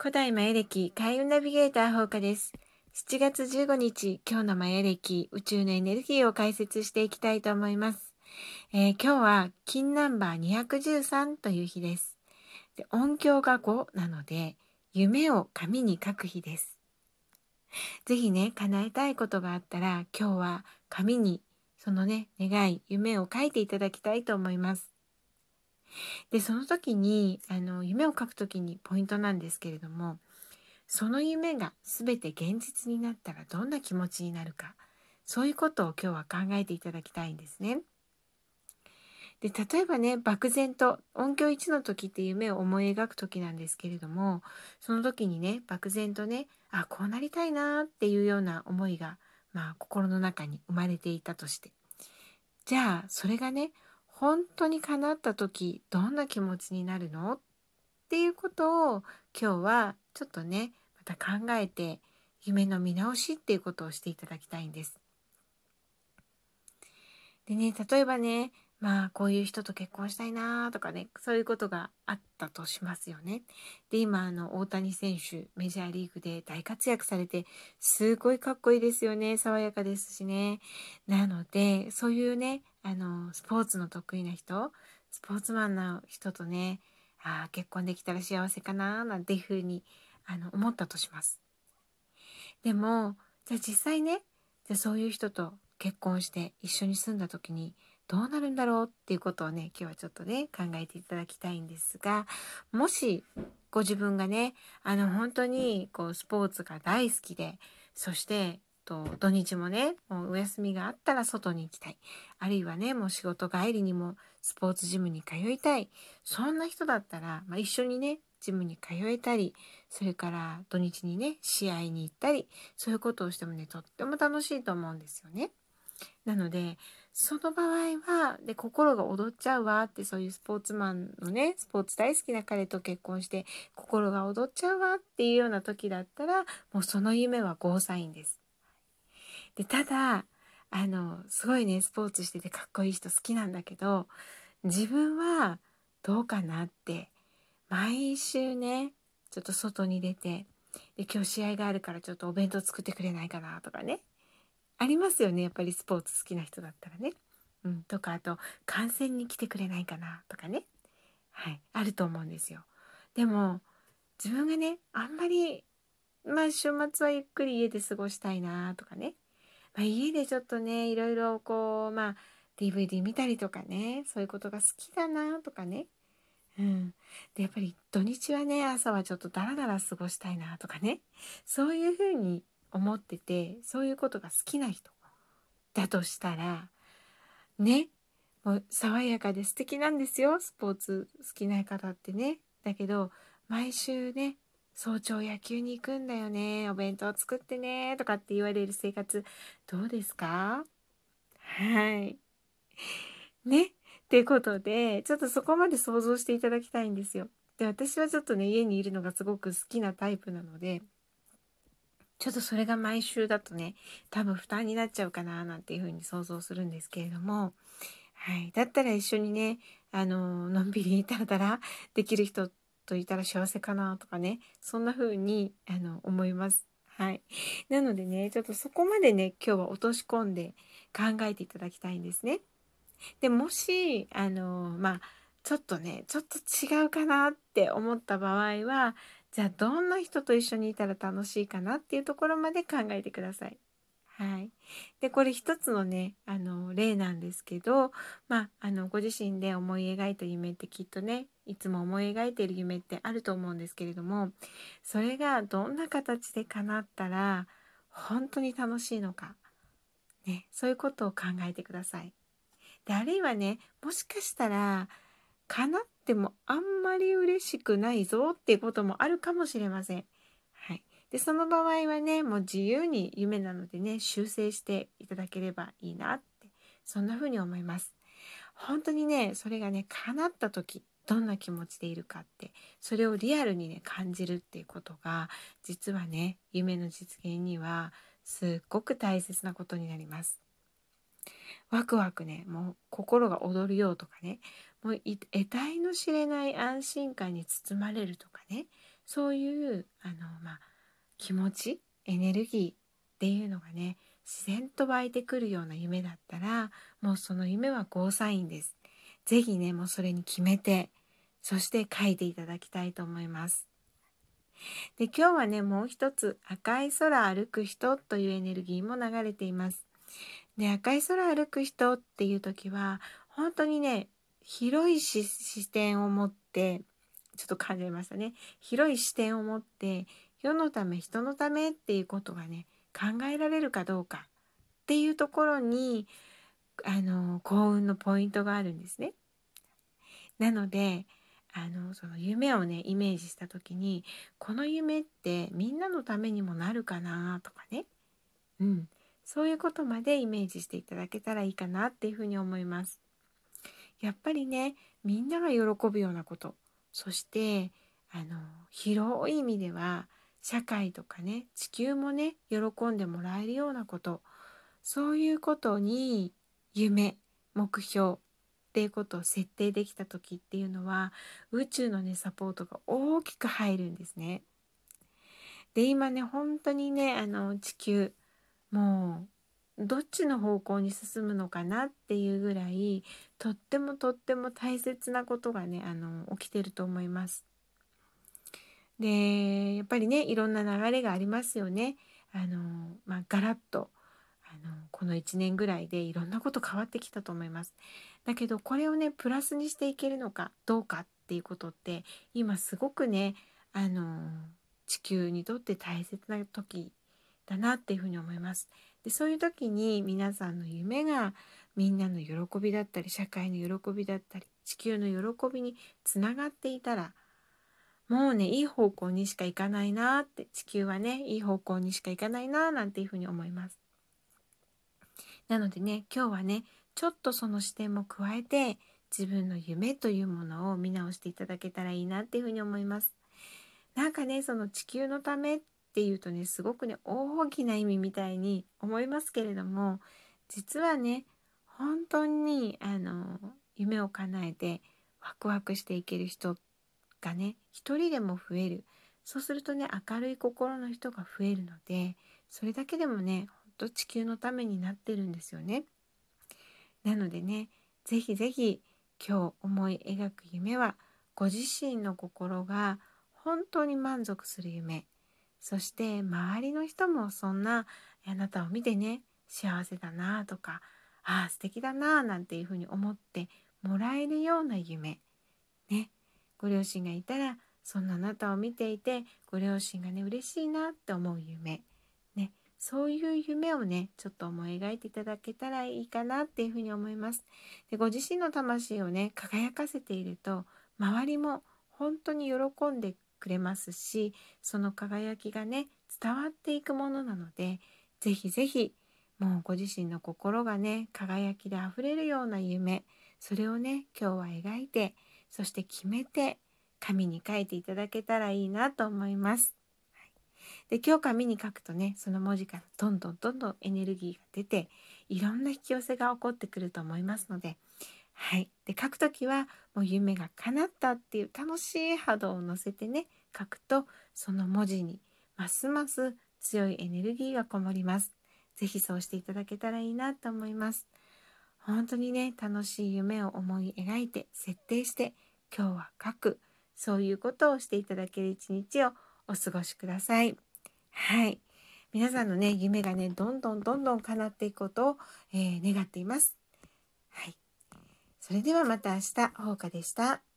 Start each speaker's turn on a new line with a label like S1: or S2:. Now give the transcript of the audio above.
S1: 古代マヤ暦開運ナビゲーター放課です。7月15日、今日のマヤ暦宇宙のエネルギーを解説していきたいと思います。えー、今日は金ナンバー213という日です。で音響が5なので、夢を紙に書く日です。ぜひね、叶えたいことがあったら、今日は紙にそのね、願い、夢を書いていただきたいと思います。でその時にあの夢を書く時にポイントなんですけれどもその夢が全て現実になったらどんな気持ちになるかそういうことを今日は考えていただきたいんですね。で例えばね漠然と音響1の時って夢を思い描く時なんですけれどもその時にね漠然とねあこうなりたいなっていうような思いが、まあ、心の中に生まれていたとしてじゃあそれがね本当に叶った時どんな気持ちになるの？っていうことを今日はちょっとねまた考えて夢の見直しっていうことをしていただきたいんです。でね例えばねまあこういう人と結婚したいなとかねそういうことがあったとしますよね。で今あの大谷選手メジャーリーグで大活躍されてすごいかっこいいですよね爽やかですしね。なのでそういうねあのスポーツの得意な人スポーツマンの人とねあ結婚できたら幸せかななんていうふうにあの思ったとします。でもじゃあ実際ねじゃあそういう人と結婚して一緒に住んだ時にどうなるんだろうっていうことをね今日はちょっとね考えていただきたいんですがもしご自分がねあの本当にこうスポーツが大好きでそしてと土日もねもうお休みがあったら外に行きたいあるいはねもう仕事帰りにもスポーツジムに通いたいそんな人だったら、まあ、一緒にねジムに通えたりそれから土日にね試合に行ったりそういうことをしてもねとっても楽しいと思うんですよね。なのでその場合はで心が踊っちゃうわってそういうスポーツマンのねスポーツ大好きな彼と結婚して心が踊っちゃうわっていうような時だったらもうその夢はゴーサインです。でただあのすごいねスポーツしててかっこいい人好きなんだけど自分はどうかなって毎週ねちょっと外に出てで今日試合があるからちょっとお弁当作ってくれないかなとかねありますよね。やっぱりスポーツ好きな人だったらね。うん、とかあと観戦に来てくれないかなとかね。はい。あると思うんですよ。でも自分がねあんまりまあ週末はゆっくり家で過ごしたいなとかね。まあ、家でちょっとねいろいろこうまあ DVD 見たりとかねそういうことが好きだなとかね。うん、でやっぱり土日はね朝はちょっとダラダラ過ごしたいなとかね。そういうふうに思っててそういうことが好きな人だとしたらねもう爽やかで素敵なんですよ。スポーツ好きな方ってね。だけど毎週ね早朝野球に行くんだよね。お弁当作ってね。とかって言われる生活どうですか？はい。ね。ってことでちょっとそこまで想像していただきたいんですよ。で私はちょっとね家にいるのがすごく好きなタイプなのでちょっとそれが毎週だとね多分負担になっちゃうかななんていうふうに想像するんですけれどもはい、だったら一緒にねあののんびりたらたらできる人といたら幸せかなとかねそんな風にあの思います。はい、なのでねちょっとそこまでね今日は落とし込んで考えていただきたいんですね。でもしあのまあちょっとねちょっと違うかなって思った場合はじゃあどんな人と一緒にいたら楽しいかなっていうところまで考えてください。はい、でこれ一つのねあの例なんですけど、まあ、あのご自身で思い描いた夢ってきっとねいつも思い描いている夢ってあると思うんですけれどもそれがどんな形で叶ったら本当に楽しいのか、ね、そういうことを考えてください。であるいはねもしかしたら叶ってもあんまり嬉しくないぞっていうこともあるかもしれません。はいでその場合はねもう自由に夢なのでね修正していただければいいなってそんな風に思います。本当にねそれがね叶った時どんな気持ちでいるかってそれをリアルにね感じるっていうことが実はね夢の実現にはすっごく大切なことになります。ワクワクねもう心が躍るよとかねもう得体の知れない安心感に包まれるとかねそういうあの、まあ、気持ちエネルギーっていうのがね自然と湧いてくるような夢だったらもうその夢はゴーサインです。是非ねもうそれに決めてそして書いていただきたいと思います。で今日はねもう一つ赤い空歩く人というエネルギーも流れています。で赤い空歩く人っていう時は本当にね広い視点を持ってちょっと感じましたね。広い視点を持って世のため人のためっていうことがね考えられるかどうかっていうところにあの幸運のポイントがあるんですね。なのであのその夢をねイメージした時にこの夢ってみんなのためにもなるかなとかね、うん、そういうことまでイメージしていただけたらいいかなっていうふうに思います。やっぱりねみんなが喜ぶようなことそしてあの広い意味では社会とかね地球もね喜んでもらえるようなことそういうことに夢目標っていうことを設定できた時っていうのは宇宙のねサポートが大きく入るんですね。で今ね本当にねあの地球もうどっちの方向に進むのかなっていうぐらいとってもとっても大切なことがねあの起きてると思います。でやっぱりねいろんな流れがありますよね。あのまあ、ガラッとあのこの1年ぐらいでいろんなこと変わってきたと思います。だけどこれをねプラスにしていけるのかどうかっていうことって今すごくねあの地球にとって大切な時だなっていうふうに思います。でそういう時に皆さんの夢がみんなの喜びだったり社会の喜びだったり地球の喜びにつながっていたらもうねいい方向にしか行かないなって地球はねいい方向にしか行かないななんていうふうに思います。なのでね今日はねちょっとその視点も加えて自分の夢というものを見直していただけたらいいなっていうふうに思います。なんかねその地球のためっていうとねすごくね大きな意味みたいに思いますけれども実はね本当にあの夢を叶えてワクワクしていける人がね一人でも増えるそうするとね明るい心の人が増えるのでそれだけでもねほんと地球のためになってるんですよね。なのでね是非是非今日思い描く夢はご自身の心が本当に満足する夢そして周りの人もそんなあなたを見てね幸せだなとかああ素敵だななんていうふうに思ってもらえるような夢。ね。ご両親がいたらそんなあなたを見ていてご両親がね嬉しいなって思う夢。ね。そういう夢をねちょっと思い描いていただけたらいいかなっていうふうに思います。でご自身の魂をね輝かせていると周りも本当に喜んでくれますしその輝きがね伝わっていくものなので是非是非もうご自身の心がね輝きであふれるような夢それをね今日は描いてそして決めて紙に書いていただけたらいいなと思います。はいで今日紙に書くとねその文字からどんどんどんどんエネルギーが出ていろんな引き寄せが起こってくると思いますのではい。で、書くときは、もう夢が叶ったっていう楽しい波動を乗せてね、書くと、その文字にますます強いエネルギーがこもります。是非そうしていただけたらいいなと思います。本当にね、楽しい夢を思い描いて、設定して、今日は書く。そういうことをしていただける一日をお過ごしください。はい。皆さんのね、夢がね、どんどんどんどん叶っていくことを、えー、願っています。はい。それではまた明日、ほうかでした。